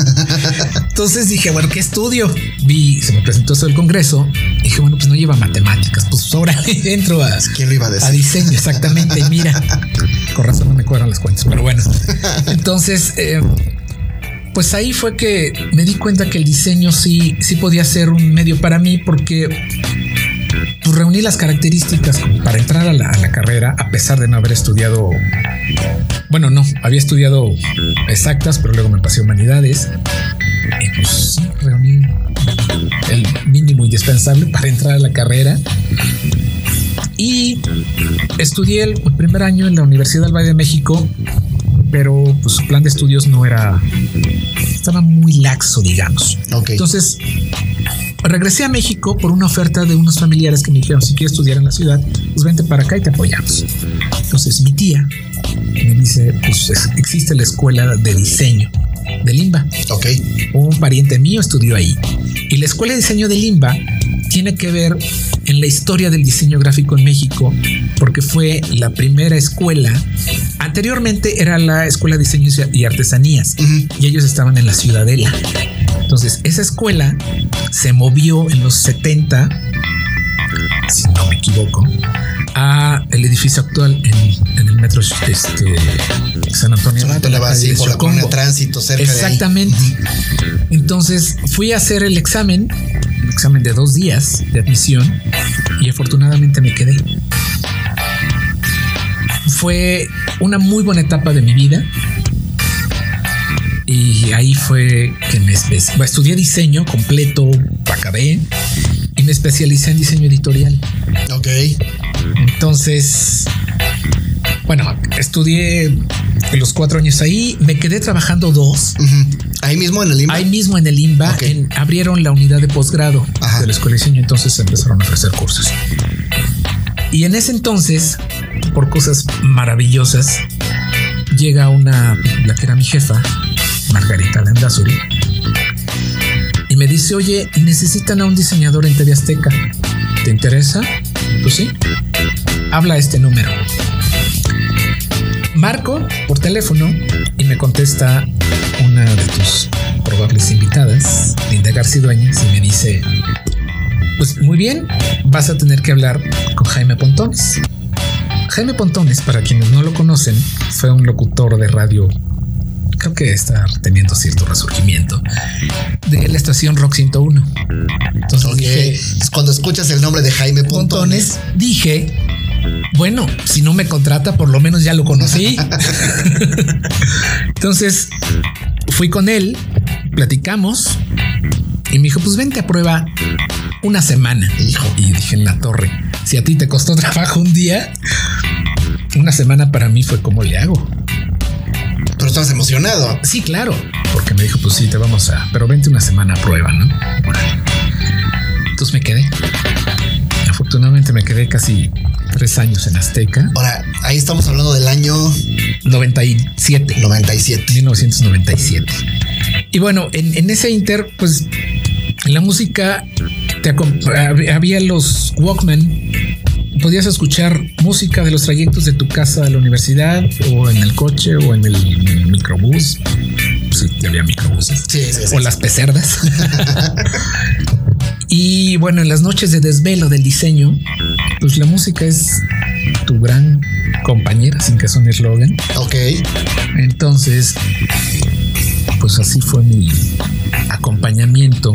Entonces dije, bueno, ¿qué estudio? Vi, se me presentó eso del Congreso. dije, bueno, pues no lleva matemáticas, pues ahora entro a, ¿Quién lo iba a, decir? a diseño, exactamente. mira, con razón no me cuadran las cuentas, pero bueno. Entonces, eh, pues ahí fue que me di cuenta que el diseño sí, sí podía ser un medio para mí porque pues reuní las características para entrar a la, carrera, a pesar de no haber estudiado. Bueno, no, había estudiado exactas, pero luego me pasé humanidades. Y pues reuní el mínimo indispensable para entrar a la carrera. Y estudié el primer año en la Universidad del Valle de México, pero pues su plan de estudios no era. Estaba muy laxo, digamos. Entonces regresé a México por una oferta de unos familiares que me dijeron, si quieres estudiar en la ciudad, pues vente para acá y te apoyamos. Entonces mi tía me dice, pues existe la escuela de diseño de Limba. Ok. Un pariente mío estudió ahí. Y la escuela de diseño de Limba tiene que ver en la historia del diseño gráfico en México, porque fue la primera escuela. Anteriormente era la Escuela de Diseño y Artesanías, y ellos estaban en la Ciudadela. Entonces, esa escuela se movió en los 70, si no me equivoco, a el edificio actual en, el metro este, San Antonio. San Antonio por la tránsito cerca Exactamente. Entonces fui a hacer el examen examen de dos días de admisión y afortunadamente me quedé. Fue una muy buena etapa de mi vida. Y ahí fue que me estudié diseño completo, acabé y me especialicé en diseño editorial. Ok. Entonces, bueno, estudié los cuatro años ahí, me quedé trabajando dos. Ahí mismo en el IMBA. Ahí mismo en el en- abrieron la unidad de posgrado de la escuela de diseño, entonces empezaron a ofrecer cursos. Y en ese entonces, por cosas maravillosas, llega una, la que era mi jefa, Margarita Landazuri, y me dice, oye, necesitan a un diseñador en TV Azteca. ¿Te interesa? Pues sí. Habla este número. Marco por teléfono y me contesta una de tus probables invitadas, Linda García Dueñas, y me dice, pues muy bien, vas a tener que hablar con Jaime Pontones. Jaime Pontones, para quienes no lo conocen, fue un locutor de radio, creo que está teniendo cierto resurgimiento, de la estación Rock 101. Entonces dije, Cuando escuchas el nombre de Jaime Pontones, Pontones, dije, bueno, si no me contrata, por lo menos ya lo conocí. Entonces fui con él, platicamos y me dijo, pues vente a prueba una semana. Hijo. Y dije en la torre, si a ti te costó trabajo un día, una semana para mí fue como le hago. pero estabas emocionado. Sí, claro, porque me dijo, pues sí, te vamos a, pero vente una semana a prueba, ¿no? Entonces me quedé. Afortunadamente me quedé casi tres años en Azteca, Ahora, ahí estamos hablando del año 97, 97. 1997. Y bueno, en, en ese inter, pues en la música te había los Walkman. Podías escuchar música de los trayectos de tu casa a la universidad o en el coche o en el microbús. Sí, había microbuses. Sí, sí, sí. o las pecerdas. y bueno, en las noches de desvelo del diseño, pues la música es tu gran compañera, sin que son eslogan. Ok. Entonces, pues así fue mi acompañamiento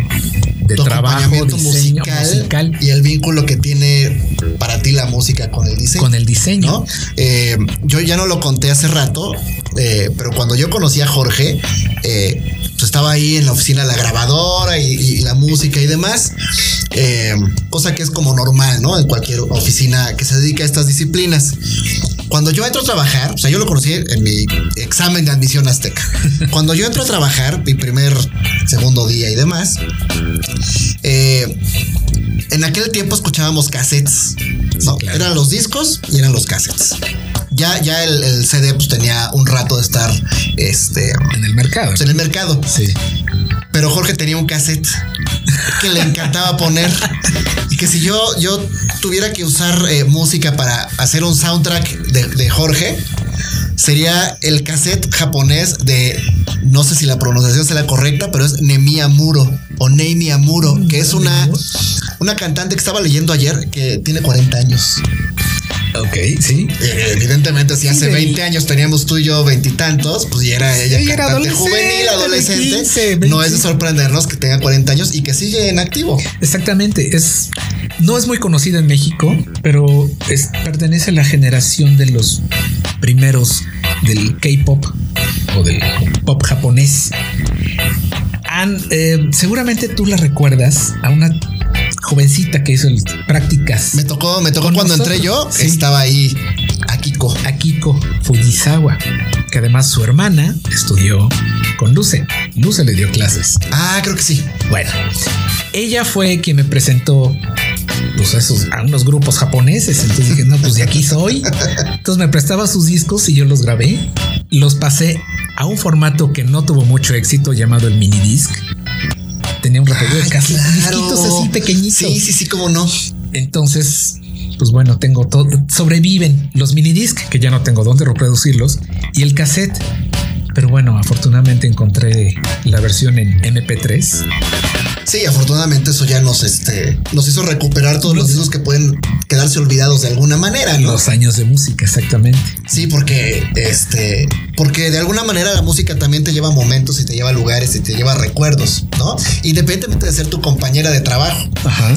de Tu trabajo, diseño musical, musical y el vínculo que tiene para ti la música con el diseño. con el diseño. ¿no? Eh, yo ya no lo conté hace rato, eh, pero cuando yo conocí a Jorge, eh, pues estaba ahí en la oficina la grabadora y, y la música y demás, eh, cosa que es como normal, ¿no? En cualquier oficina que se dedica a estas disciplinas. Cuando yo entro a trabajar, o sea, yo lo conocí en mi examen de admisión azteca. Cuando yo entro a trabajar, mi primer, segundo día y demás, eh, en aquel tiempo escuchábamos cassettes. ¿no? claro. Eran los discos y eran los cassettes. Ya, ya el, el CD pues, tenía un rato de estar este, En el mercado. pues, en el mercado. Sí. Pero Jorge tenía un cassette que le encantaba poner. Y que si yo, yo tuviera que usar eh, música para hacer un soundtrack de, de Jorge, sería el cassette japonés de, no sé si la pronunciación será correcta, pero es Nemi Amuro o Neimi Amuro, que es una, una cantante que estaba leyendo ayer que tiene 40 años. Ok, sí. Eh, evidentemente, si hace de- 20 años teníamos tú y yo veintitantos, pues y era ella era cantante adolescente, juvenil, adolescente. 15, no es de 20. sorprendernos que tenga 40 años y que sigue en activo. Exactamente. Es no es muy conocida en México, pero es, pertenece a la generación de los primeros del K-pop o del pop japonés. Han, eh, seguramente tú la recuerdas a una jovencita que hizo prácticas. Me tocó, me tocó cuando nosotros, entré yo, sí. estaba ahí Akiko. Akiko Fujisawa, que además su hermana estudió con Luce. Luce le dio clases. Ah, creo que sí. Bueno, ella fue quien me presentó pues, a, esos, a unos grupos japoneses. Entonces dije, no, pues de aquí soy. Entonces me prestaba sus discos y yo los grabé. Los pasé a un formato que no tuvo mucho éxito llamado el mini disc. Tenía un recorrido de claro. disquitos así pequeñitos. Sí, sí, sí, cómo no. Entonces, pues bueno, tengo todo. Sobreviven los mini disc que ya no tengo dónde reproducirlos y el cassette. Pero bueno, afortunadamente encontré la versión en MP3 Sí, afortunadamente eso ya nos, este, nos hizo recuperar todos los discos que pueden quedarse olvidados de alguna manera, ¿no? Los años de música, exactamente. Sí, porque este, porque de alguna manera la música también te lleva momentos y te lleva lugares y te lleva recuerdos, ¿no? Independientemente de ser tu compañera de trabajo. Ajá.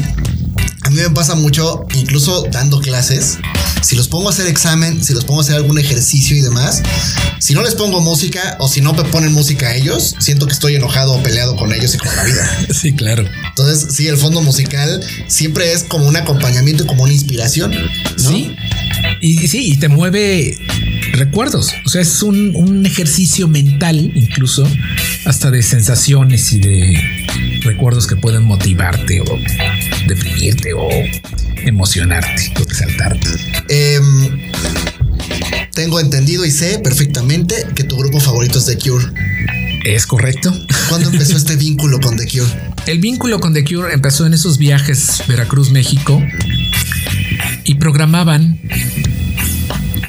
A mí me pasa mucho, incluso dando clases, si los pongo a hacer examen, si los pongo a hacer algún ejercicio y demás, si no les pongo música o si no me ponen música a ellos, siento que estoy enojado o peleado con ellos y con la vida. Sí, claro. Entonces, sí, el fondo musical siempre es como un acompañamiento y como una inspiración. ¿no? Sí. Y, y sí, y te mueve recuerdos. O sea, es un, un ejercicio mental, incluso hasta de sensaciones y de recuerdos que pueden motivarte o deprimirte o emocionarte o exaltarte. Em, tengo entendido y sé perfectamente que tu grupo favorito es The Cure. ¿Es correcto? ¿Cuándo empezó este vínculo con The Cure? El vínculo con The Cure empezó en esos viajes Veracruz, México y programaban.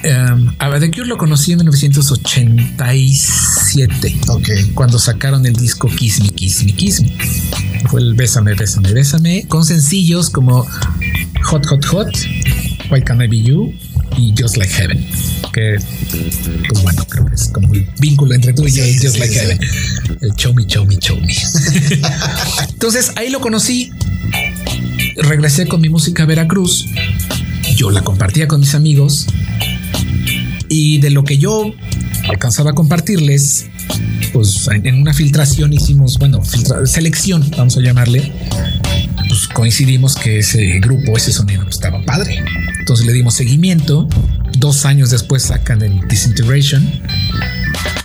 Um, a The Cure lo conocí en 1987. Ok. Cuando sacaron el disco Kiss Me, Kiss Me, Kiss Me. Fue el Bésame, Bésame, Bésame. Con sencillos como Hot, Hot, Hot, Why Can't I Be You y Just Like Heaven. Que, pues bueno, creo que es como el vínculo entre tú y yo, Sí, Just sí, Like sí. Heaven. El show me, show me, show me. Entonces ahí lo conocí. Regresé con mi música a Veracruz. Yo la compartía con mis amigos. Y de lo que yo alcanzaba a compartirles, pues en una filtración hicimos, bueno, filtra- selección, vamos a llamarle. Pues coincidimos que ese grupo, ese sonido estaba padre. Entonces le dimos seguimiento. Dos años después sacan el Disintegration.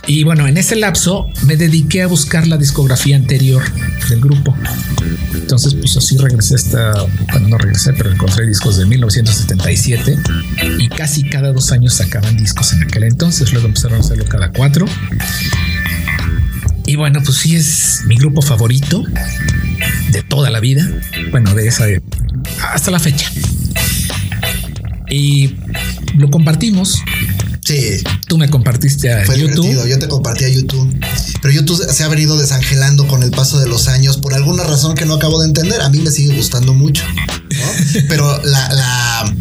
Y bueno, en ese lapso me dediqué a buscar la discografía anterior del grupo. Entonces, pues así regresé hasta, bueno, no regresé, pero encontré discos de 1977 y casi cada dos años sacaban discos en aquel entonces. Luego empezaron a hacerlo cada cuatro. Y bueno, pues sí es mi grupo favorito de toda la vida. Bueno, de esa hasta la fecha. Y lo compartimos. Sí, Tú me compartiste a fue YouTube. divertido. Yo te compartí a YouTube. Pero YouTube se ha venido desangelando con el paso de los años por alguna razón que no acabo de entender. A mí me sigue gustando mucho. ¿no? Pero la, la,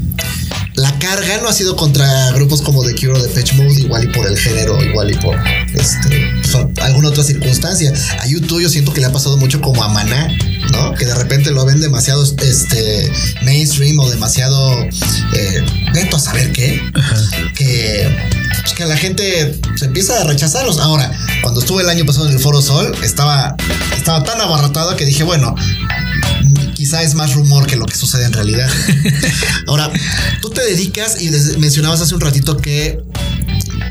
la carga no ha sido contra grupos como The Cure o The Pitch Mode, igual y por el género, igual y por este, so- alguna otra circunstancia. A YouTube yo siento que le ha pasado mucho como a Maná, ¿no? Que de repente lo ven demasiado este, mainstream o demasiado eh, neto a saber qué que, pues, que la gente se empieza a rechazarlos. Ahora, cuando estuve el año pasado en el Foro Sol, estaba, estaba tan abarrotado que dije, bueno, quizá es más rumor que lo que sucede en realidad. Ahora, tú te dedicas y mencionabas hace un ratito que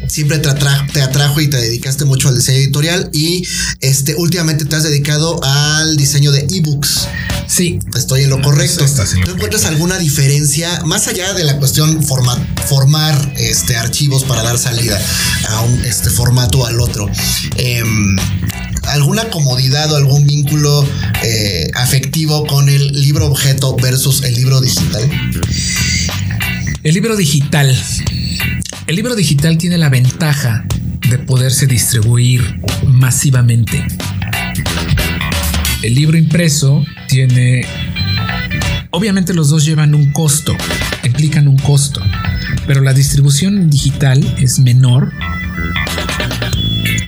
siempre te, atra- te atrajo y te dedicaste mucho al diseño editorial y este últimamente te has dedicado al diseño de ebooks. Sí, Estoy en lo correcto. Estás en lo ¿Tú encuentras alguna diferencia más allá de la cuestión forma- formar este, archivos para dar salida a un este, formato o al otro? Em, ¿Alguna comodidad o algún vínculo eh, afectivo con el libro objeto versus el libro digital? El libro digital. El libro digital tiene la ventaja de poderse distribuir masivamente. El libro impreso Obviamente los dos llevan un costo, implican un costo, pero la distribución digital es menor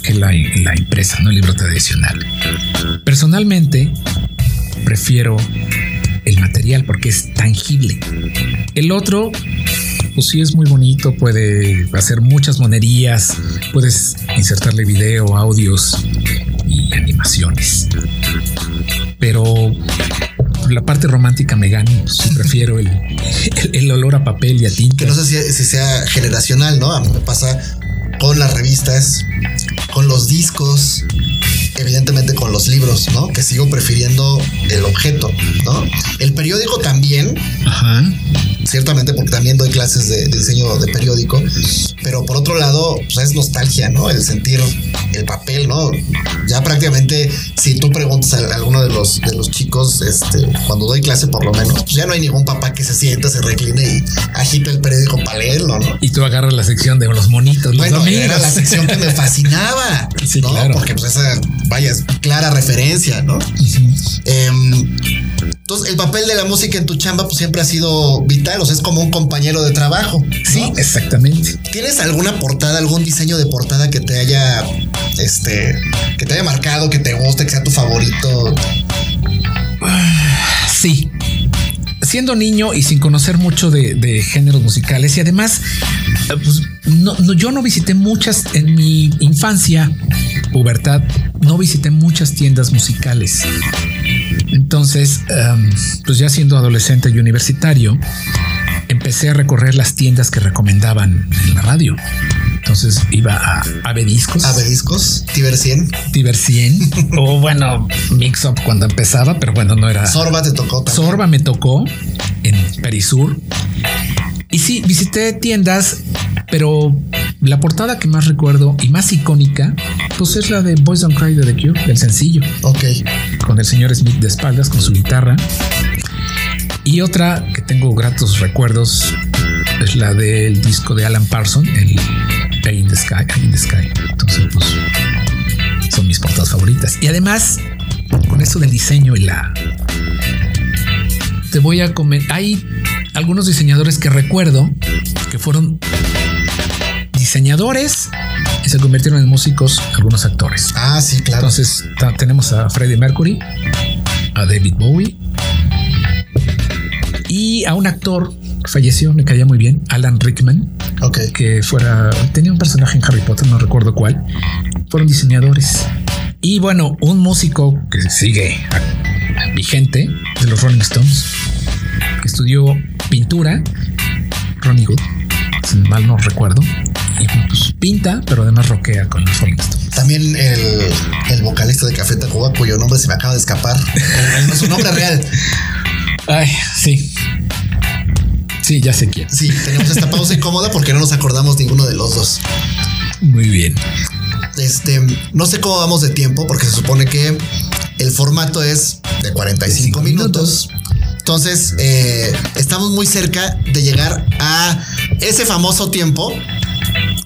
que la, la impresa, no el libro tradicional. Personalmente, prefiero el material porque es tangible. El otro, pues sí es muy bonito, puede hacer muchas monerías, puedes insertarle video, audios y animaciones. Pero la parte romántica me gana, prefiero el, el- el olor a papel y a tinta. Que no sé si, si sea generacional, ¿no? A mí me pasa con las revistas, con los discos, evidentemente con los libros, ¿no? Que sigo prefiriendo el objeto, ¿no? El periódico también, Ajá. ciertamente porque también doy clases de, de diseño de periódico, pero por otro lado, pues es nostalgia, ¿no? El sentir el papel, ¿no? Ya prácticamente, si tú preguntas a alguno de los, de los chicos, este, cuando doy clase por lo menos, pues ya no hay ningún papá que se sienta, se recline y agita el periódico para leerlo, ¿no? Y tú agarras la sección de los monitos, los Bueno, era la sección que me fascinaba, Sí, ¿no? claro. Porque pues esa, vaya, es clara referencia, ¿no? Em, entonces, el papel de la música en tu chamba pues siempre ha sido vital, o sea, es como un compañero de trabajo. ¿no? Sí, exactamente. ¿Tienes alguna portada, algún diseño de portada que te haya, este, que te haya marcado, que te guste, que sea tu favorito? Sí. siendo niño y sin conocer mucho de, géneros musicales y además, eh, pues, yo no visité muchas en mi infancia, pubertad, no visité muchas tiendas musicales. Entonces, em, pues ya siendo adolescente y universitario, empecé a recorrer las tiendas que recomendaban en la radio. Entonces iba a Abediscos. Abediscos, Tiber 100. Tiber 100. o bueno, Mix Up cuando empezaba, pero bueno, no era. Sorba te tocó. Sorba me tocó en Perisur. Y sí, visité tiendas, pero la portada que más recuerdo y más icónica, pues es la de Boys Don't Cry de The Cure, el sencillo. Ok. Con el señor Smith de espaldas, con su guitarra. Y otra que tengo gratos recuerdos es la del disco de Alan Parsons, el Eye in the Sky, in the Sky. Entonces, pues son mis portadas favoritas. Y además, con eso del diseño y la. Te voy a comentar. Hay algunos diseñadores que recuerdo que fueron diseñadores y se convirtieron en músicos, algunos actores. Ah, sí, claro. Entonces tenemos a Freddie Mercury, a David Bowie, y a un actor que falleció, me caía muy bien, Alan Rickman, okay. que fuera, tenía un personaje en Harry Potter, no recuerdo cuál, fueron diseñadores. Y bueno, un músico que sigue vigente de los Rolling Stones, que estudió pintura, Ronnie Good, si mal no recuerdo, y pues pinta, pero además roquea con los Rolling Stones. También el, el vocalista de Café Tacuba, cuyo nombre se me acaba de escapar, su nombre real. Ay, sí. Sí, ya sé quién. Sí, tenemos esta pausa incómoda porque no nos acordamos ninguno de los dos. Muy bien. Este, no sé cómo vamos de tiempo porque se supone que el formato es de 45 minutos. Entonces, eh, estamos muy cerca de llegar a ese famoso tiempo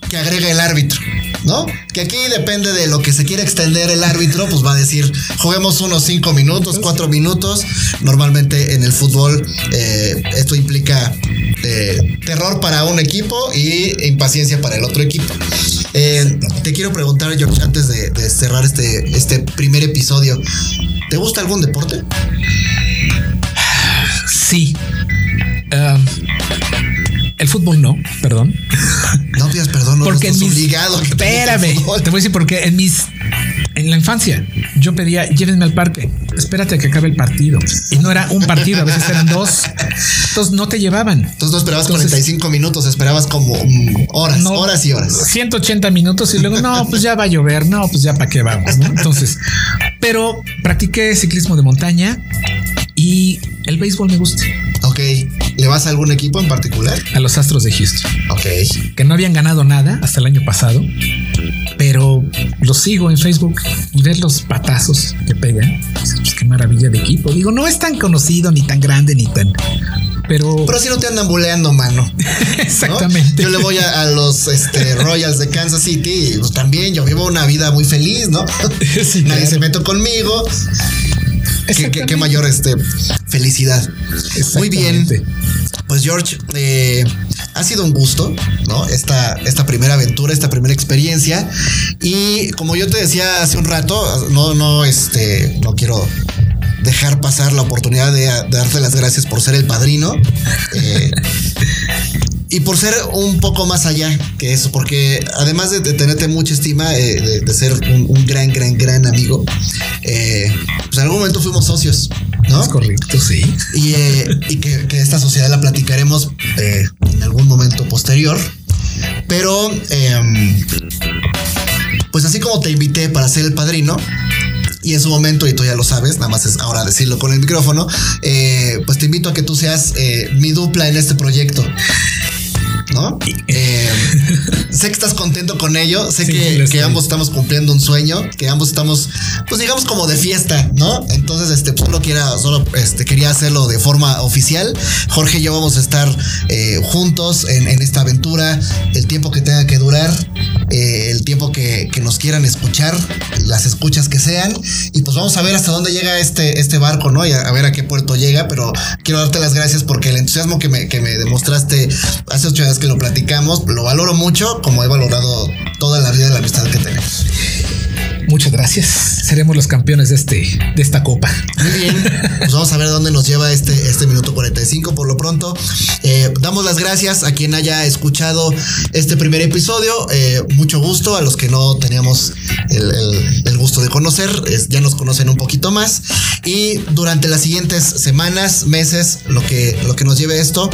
que agrega el árbitro. ¿no? Que aquí depende de lo que se quiera extender el árbitro, pues va a decir, juguemos unos cinco minutos, cuatro minutos. Normalmente en el fútbol eh, esto implica eh, terror para un equipo y impaciencia para el otro equipo. Te quiero preguntar, George, antes de, cerrar este, este primer episodio, ¿te gusta algún deporte? Sí. Um, el fútbol no, perdón. No pidas perdón, no porque en mis, obligado. Espérame, te voy a decir porque en mis en la infancia yo pedía llévenme al parque, espérate a que acabe el partido y no era un partido, a veces eran dos. Entonces no te llevaban. Entonces no esperabas 45 minutos, esperabas como mm, horas, horas y horas. 180 minutos y luego no, pues ya va a llover, no, pues ya para qué vamos, ¿no? Entonces, pero practiqué ciclismo de montaña y el béisbol me gusta. Ok. ¿Le vas a algún equipo en particular? A los Astros de Houston. Ok. Que no habían ganado nada hasta el año pasado, pero los sigo en Facebook y ver los patazos que pegan. Pues qué maravilla de equipo. Digo, no es tan conocido, ni tan grande, ni tan. Pero. Pero si no te andan buleando, mano. Exactamente. Yo le voy a, los este, Royals de Kansas City y pues también yo vivo una vida muy feliz, ¿no? Nadie se mete conmigo. Qué, mayor este, felicidad. Muy bien. Pues George, eh, ha sido un gusto, ¿no? Esta, esta primera aventura, esta primera experiencia. Y como yo te decía hace un rato, no, no, este, no quiero dejar pasar la oportunidad de, darte las gracias por ser el padrino. Eh, y por ser un poco más allá que eso, porque además de, tenerte mucha estima, eh, de, ser un, gran, gran, gran amigo, eh, pues en algún momento fuimos socios, ¿no? Es correcto, sí. Y, eh, que, esta sociedad la platicaremos en algún momento posterior. Pero, em, pues así como te invité para ser el padrino, y en su momento, y tú ya lo sabes, nada más es ahora decirlo con el micrófono, pues te invito a que tú seas mi dupla en este proyecto. ¿No? Eh, sé que estás contento con ello, sé que, ambos estamos cumpliendo un sueño, que ambos estamos, pues digamos como de fiesta, ¿no? Entonces, este, pues, solo, quiera, solo este, quería hacerlo de forma oficial. Jorge y yo vamos a estar eh, juntos en, esta aventura, el tiempo que tenga que durar, eh, el tiempo que, nos quieran escuchar, las escuchas que sean, y pues vamos a ver hasta dónde llega este, este barco, ¿no? Y a, ver a qué puerto llega, pero quiero darte las gracias porque el entusiasmo que me, que me demostraste hace ocho días que lo platicamos, lo valoro mucho, como he valorado toda la vida de la amistad que tenemos. Muchas gracias. Seremos los campeones de este de esta copa. Muy bien. Pues vamos a ver dónde nos lleva este, este minuto 45. Por lo pronto, eh, damos las gracias a quien haya escuchado este primer episodio. Eh, mucho gusto a los que no teníamos el, gusto de conocer. ya nos conocen un poquito más. Y durante las siguientes semanas, meses, lo que, lo que nos lleve esto,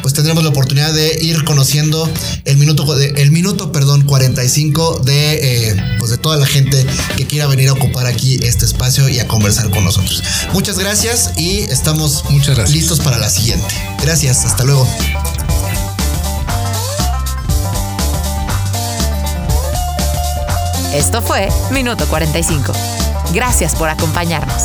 pues tendremos la oportunidad de ir conociendo el minuto, el minuto, perdón, 45 de, eh, pues de toda la gente que quiera venir a ocupar aquí este espacio y a conversar con nosotros. Muchas gracias y estamos Muchas listos para la siguiente. Gracias, hasta luego. Esto fue Minuto 45. Gracias por acompañarnos.